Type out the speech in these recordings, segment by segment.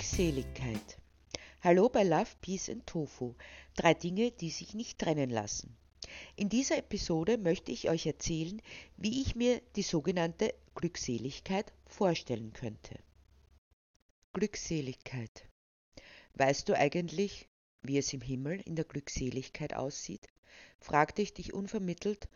Glückseligkeit. Hallo bei Love, Peace and Tofu. Drei Dinge, die sich nicht trennen lassen. In dieser Episode möchte ich euch erzählen, wie ich mir die sogenannte Glückseligkeit vorstellen könnte. Glückseligkeit. Weißt du eigentlich, wie es im Himmel in der Glückseligkeit aussieht? fragte ich dich unvermittelt,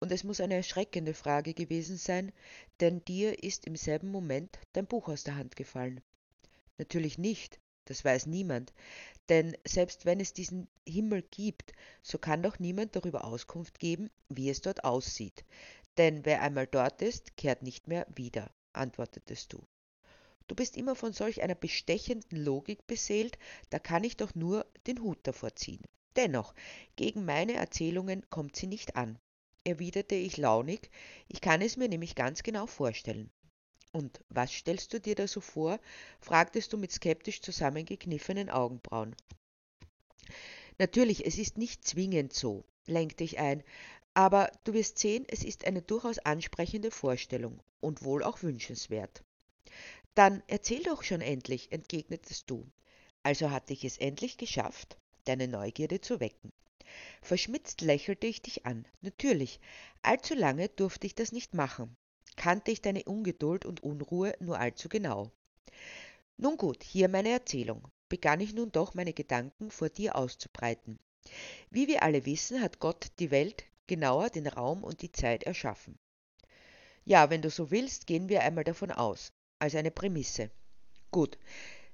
und es muss eine erschreckende Frage gewesen sein, denn dir ist im selben Moment dein Buch aus der Hand gefallen. Natürlich nicht, das weiß niemand, denn selbst wenn es diesen Himmel gibt, so kann doch niemand darüber Auskunft geben, wie es dort aussieht. Denn wer einmal dort ist, kehrt nicht mehr wieder, antwortetest du. Du bist immer von solch einer bestechenden Logik beseelt, da kann ich doch nur den Hut davor ziehen. Dennoch, gegen meine Erzählungen kommt sie nicht an, erwiderte ich launig, ich kann es mir nämlich ganz genau vorstellen. Und was stellst du dir da so vor? fragtest du mit skeptisch zusammengekniffenen Augenbrauen. Natürlich, es ist nicht zwingend so, lenkte ich ein, aber du wirst sehen, es ist eine durchaus ansprechende Vorstellung und wohl auch wünschenswert. Dann erzähl doch schon endlich, entgegnetest du. Also hatte ich es endlich geschafft, deine Neugierde zu wecken. Verschmitzt lächelte ich dich an. Natürlich, allzu lange durfte ich das nicht machen. Kannte ich deine Ungeduld und Unruhe nur allzu genau. Nun gut, hier meine Erzählung. Begann ich nun doch meine Gedanken vor dir auszubreiten. Wie wir alle wissen, hat Gott die Welt, genauer den Raum und die Zeit erschaffen. Ja, wenn du so willst, gehen wir einmal davon aus, als eine Prämisse. Gut,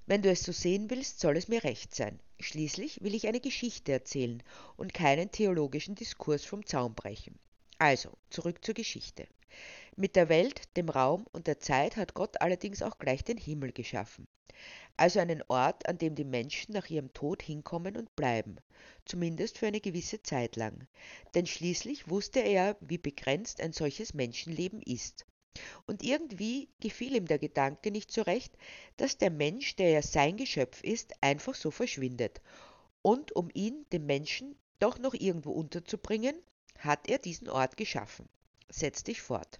wenn du es so sehen willst, soll es mir recht sein. Schließlich will ich eine Geschichte erzählen und keinen theologischen Diskurs vom Zaun brechen. Also, zurück zur Geschichte. Mit der Welt, dem Raum und der Zeit hat Gott allerdings auch gleich den Himmel geschaffen. Also einen Ort, an dem die Menschen nach ihrem Tod hinkommen und bleiben, zumindest für eine gewisse Zeit lang. Denn schließlich wusste er, wie begrenzt ein solches Menschenleben ist. Und irgendwie gefiel ihm der Gedanke nicht so recht, dass der Mensch, der ja sein Geschöpf ist, einfach so verschwindet. Und um ihn, den Menschen, doch noch irgendwo unterzubringen, hat er diesen Ort geschaffen. Setz dich fort.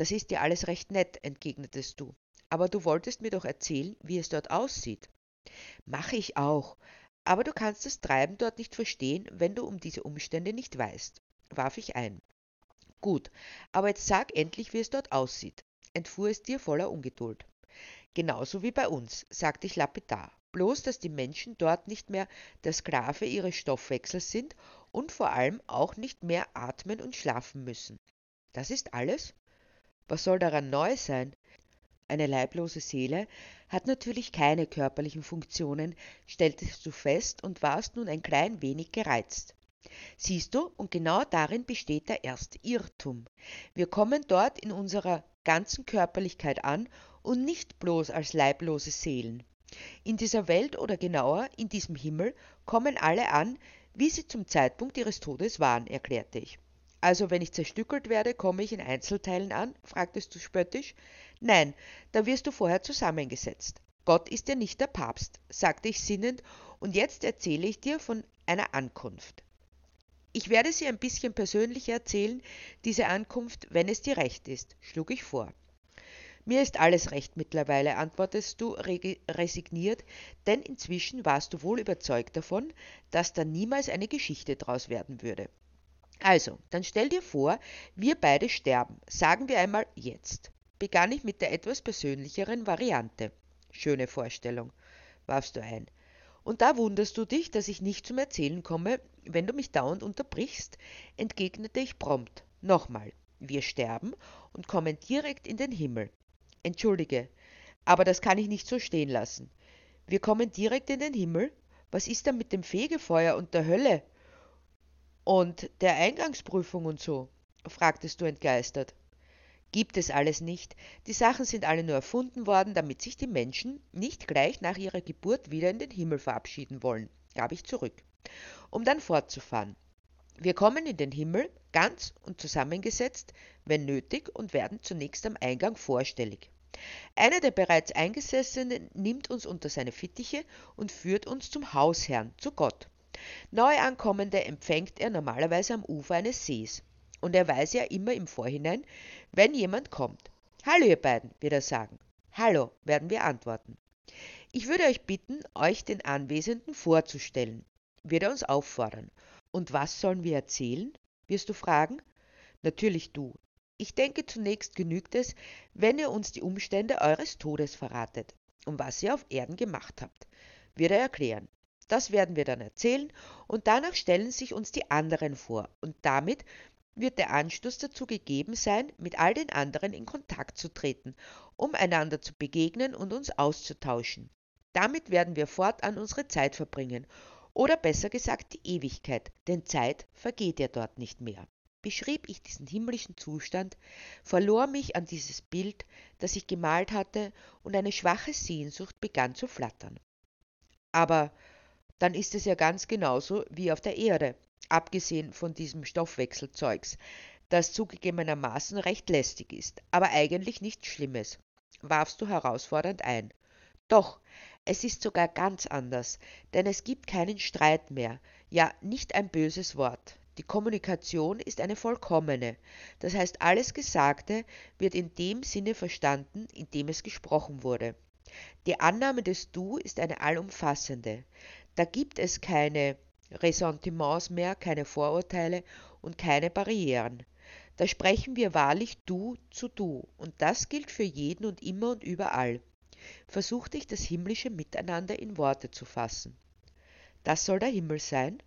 Das ist ja alles recht nett, entgegnetest du. Aber du wolltest mir doch erzählen, wie es dort aussieht. Mache ich auch. Aber du kannst das Treiben dort nicht verstehen, wenn du um diese Umstände nicht weißt, warf ich ein. Gut, aber jetzt sag endlich, wie es dort aussieht, entfuhr es dir voller Ungeduld. Genauso wie bei uns, sagte ich lapidar, bloß dass die Menschen dort nicht mehr der Sklave ihres Stoffwechsels sind und vor allem auch nicht mehr atmen und schlafen müssen. Das ist alles? Was soll daran neu sein? Eine leiblose Seele hat natürlich keine körperlichen Funktionen, stelltest du fest und warst nun ein klein wenig gereizt. Siehst du, und genau darin besteht der erste Irrtum. Wir kommen dort in unserer ganzen Körperlichkeit an und nicht bloß als leiblose Seelen. In dieser Welt oder genauer in diesem Himmel kommen alle an, wie sie zum Zeitpunkt ihres Todes waren, erklärte ich. Also wenn ich zerstückelt werde, komme ich in Einzelteilen an? fragtest du spöttisch. Nein, da wirst du vorher zusammengesetzt. Gott ist ja nicht der Papst, sagte ich sinnend, und jetzt erzähle ich dir von einer Ankunft. Ich werde sie ein bisschen persönlicher erzählen, diese Ankunft, wenn es dir recht ist, schlug ich vor. Mir ist alles recht mittlerweile, antwortest du resigniert, denn inzwischen warst du wohl überzeugt davon, dass da niemals eine Geschichte draus werden würde. Also, dann stell dir vor, wir beide sterben, sagen wir einmal jetzt. Begann ich mit der etwas persönlicheren Variante. Schöne Vorstellung, warfst du ein. Und da wunderst du dich, dass ich nicht zum Erzählen komme, wenn du mich dauernd unterbrichst, entgegnete ich prompt. Nochmal, wir sterben und kommen direkt in den Himmel. Entschuldige, aber das kann ich nicht so stehen lassen. Wir kommen direkt in den Himmel? Was ist dann mit dem Fegefeuer und der Hölle? Und der Eingangsprüfung und so? fragtest du entgeistert. Gibt es alles nicht. Die Sachen sind alle nur erfunden worden, damit sich die Menschen nicht gleich nach ihrer Geburt wieder in den Himmel verabschieden wollen, gab ich zurück, um dann fortzufahren. Wir kommen in den Himmel, ganz und zusammengesetzt, wenn nötig, und werden zunächst am Eingang vorstellig. Einer der bereits Eingesessenen nimmt uns unter seine Fittiche und führt uns zum Hausherrn, zu Gott. Neuankommende empfängt er normalerweise am Ufer eines Sees. Und er weiß ja immer im Vorhinein, wenn jemand kommt. Hallo, ihr beiden, wird er sagen. Hallo, werden wir antworten. Ich würde euch bitten, euch den Anwesenden vorzustellen, wird er uns auffordern. Und was sollen wir erzählen? wirst du fragen. Natürlich du. Ich denke, zunächst genügt es, wenn ihr uns die Umstände eures Todes verratet und was ihr auf Erden gemacht habt, wird er erklären. Das werden wir dann erzählen und danach stellen sich uns die anderen vor und damit wird der Anstoß dazu gegeben sein, mit all den anderen in Kontakt zu treten, um einander zu begegnen und uns auszutauschen. Damit werden wir fortan unsere Zeit verbringen, oder besser gesagt die Ewigkeit, denn Zeit vergeht ja dort nicht mehr. Beschrieb ich diesen himmlischen Zustand, verlor mich an dieses Bild, das ich gemalt hatte, und eine schwache Sehnsucht begann zu flattern. Aber dann ist es ja ganz genauso wie auf der Erde, abgesehen von diesem Stoffwechselzeugs, das zugegebenermaßen recht lästig ist, aber eigentlich nichts Schlimmes, warfst du herausfordernd ein. Doch, es ist sogar ganz anders, denn es gibt keinen Streit mehr, ja nicht ein böses Wort. Die Kommunikation ist eine vollkommene, das heißt alles Gesagte wird in dem Sinne verstanden, in dem es gesprochen wurde. Die Annahme des Du ist eine allumfassende. Da gibt es keine Ressentiments mehr, keine Vorurteile und keine Barrieren. Da sprechen wir wahrlich du zu du, und das gilt für jeden und immer und überall. Versuchte ich das himmlische Miteinander in Worte zu fassen. Das soll der Himmel sein?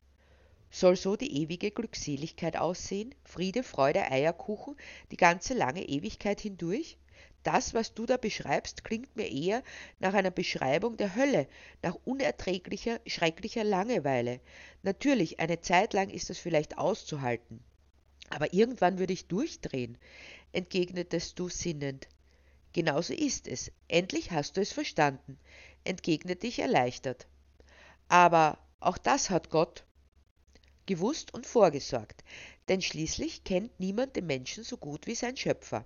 Soll so die ewige Glückseligkeit aussehen? Friede, Freude, Eierkuchen, die ganze lange Ewigkeit hindurch? Das, was du da beschreibst, klingt mir eher nach einer Beschreibung der Hölle, nach unerträglicher, schrecklicher Langeweile. Natürlich, eine Zeit lang ist das vielleicht auszuhalten. Aber irgendwann würde ich durchdrehen, entgegnetest du sinnend. Genauso ist es. Endlich hast du es verstanden, entgegnete ich erleichtert. Aber auch das hat Gott gewusst und vorgesorgt, denn schließlich kennt niemand den Menschen so gut wie sein Schöpfer.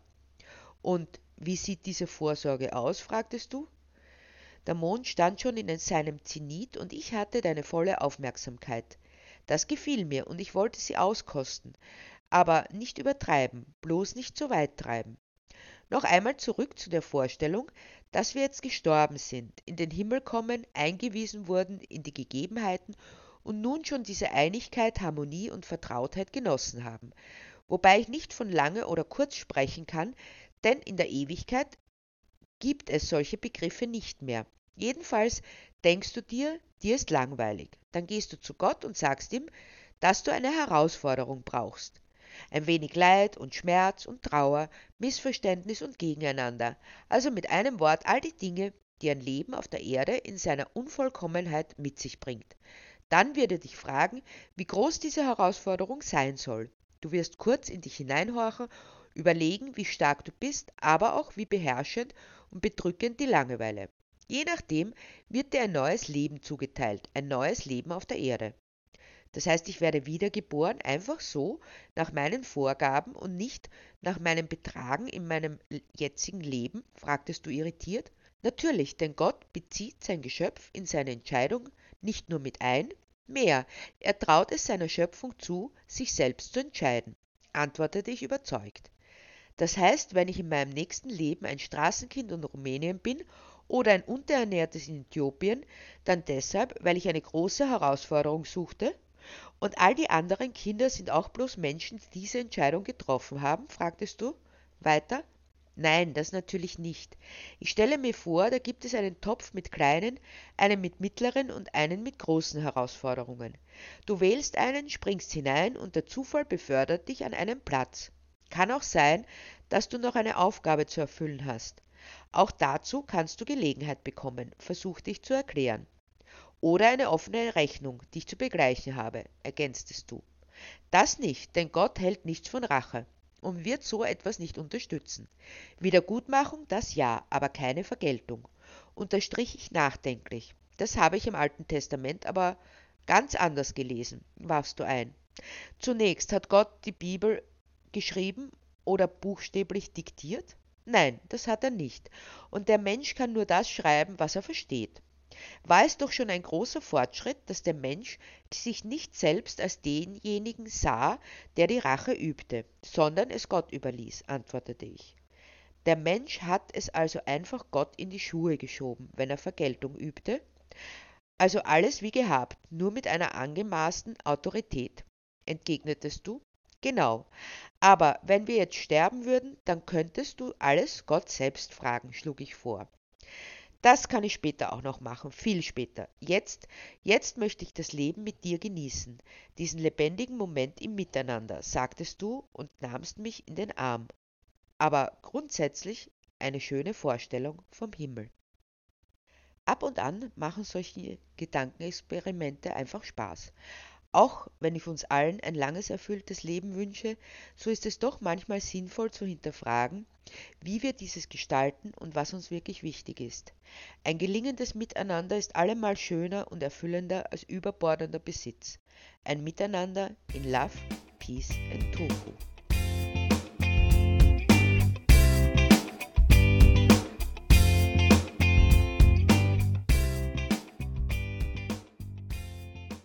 Und wie sieht diese Vorsorge aus? fragtest du. Der Mond stand schon in seinem Zenit und ich hatte deine volle Aufmerksamkeit. Das gefiel mir und ich wollte sie auskosten, aber nicht übertreiben, bloß nicht zu weit treiben. Noch einmal zurück zu der Vorstellung, dass wir jetzt gestorben sind, in den Himmel kommen, eingewiesen wurden in die Gegebenheiten und nun schon diese Einigkeit, Harmonie und Vertrautheit genossen haben, wobei ich nicht von lange oder kurz sprechen kann, denn in der Ewigkeit gibt es solche Begriffe nicht mehr. Jedenfalls denkst du dir, dir ist langweilig. Dann gehst du zu Gott und sagst ihm, dass du eine Herausforderung brauchst. Ein wenig Leid und Schmerz und Trauer, Missverständnis und Gegeneinander, also mit einem Wort all die Dinge, die ein Leben auf der Erde in seiner Unvollkommenheit mit sich bringt. Dann wird er dich fragen, wie groß diese Herausforderung sein soll. Du wirst kurz in dich hineinhorchen Überlegen, wie stark du bist, aber auch wie beherrschend und bedrückend die Langeweile. Je nachdem wird dir ein neues Leben zugeteilt, ein neues Leben auf der Erde. Das heißt, ich werde wiedergeboren, einfach so, nach meinen Vorgaben und nicht nach meinem Betragen in meinem jetzigen Leben? fragtest du irritiert. Natürlich, denn Gott bezieht sein Geschöpf in seine Entscheidung nicht nur mit ein, mehr, er traut es seiner Schöpfung zu, sich selbst zu entscheiden, antwortete ich überzeugt. Das heißt, wenn ich in meinem nächsten Leben ein Straßenkind in Rumänien bin oder ein unterernährtes in Äthiopien, dann deshalb, weil ich eine große Herausforderung suchte? Und all die anderen Kinder sind auch bloß Menschen, die diese Entscheidung getroffen haben? fragtest du. Weiter? Nein, das natürlich nicht. Ich stelle mir vor, da gibt es einen Topf mit kleinen, einen mit mittleren und einen mit großen Herausforderungen. Du wählst einen, springst hinein und der Zufall befördert dich an einen Platz. Kann auch sein, dass du noch eine Aufgabe zu erfüllen hast. Auch dazu kannst du Gelegenheit bekommen, versuchte ich zu erklären. Oder eine offene Rechnung, die ich zu begleichen habe, ergänztest du. Das nicht, denn Gott hält nichts von Rache und wird so etwas nicht unterstützen. Wiedergutmachung, das ja, aber keine Vergeltung. Unterstrich ich nachdenklich. Das habe ich im Alten Testament aber ganz anders gelesen, warfst du ein. Zunächst hat Gott die Bibel geschrieben oder buchstäblich diktiert? Nein, das hat er nicht. Und der Mensch kann nur das schreiben, was er versteht. War es doch schon ein großer Fortschritt, dass der Mensch sich nicht selbst als denjenigen sah, der die Rache übte, sondern es Gott überließ, antwortete ich. Der Mensch hat es also einfach Gott in die Schuhe geschoben, wenn er Vergeltung übte. Also alles wie gehabt, nur mit einer angemaßten Autorität. Entgegnetest du? Genau. Aber wenn wir jetzt sterben würden, dann könntest du alles Gott selbst fragen, schlug ich vor. Das kann ich später auch noch machen, viel später. Jetzt, jetzt möchte ich das Leben mit dir genießen, diesen lebendigen Moment im Miteinander, sagtest du und nahmst mich in den Arm. Aber grundsätzlich eine schöne Vorstellung vom Himmel. Ab und an machen solche Gedankenexperimente einfach Spaß. Auch wenn ich uns allen ein langes erfülltes Leben wünsche, so ist es doch manchmal sinnvoll zu hinterfragen, wie wir dieses gestalten und was uns wirklich wichtig ist. Ein gelingendes Miteinander ist allemal schöner und erfüllender als überbordender Besitz. Ein Miteinander in Love, Peace and Tofu.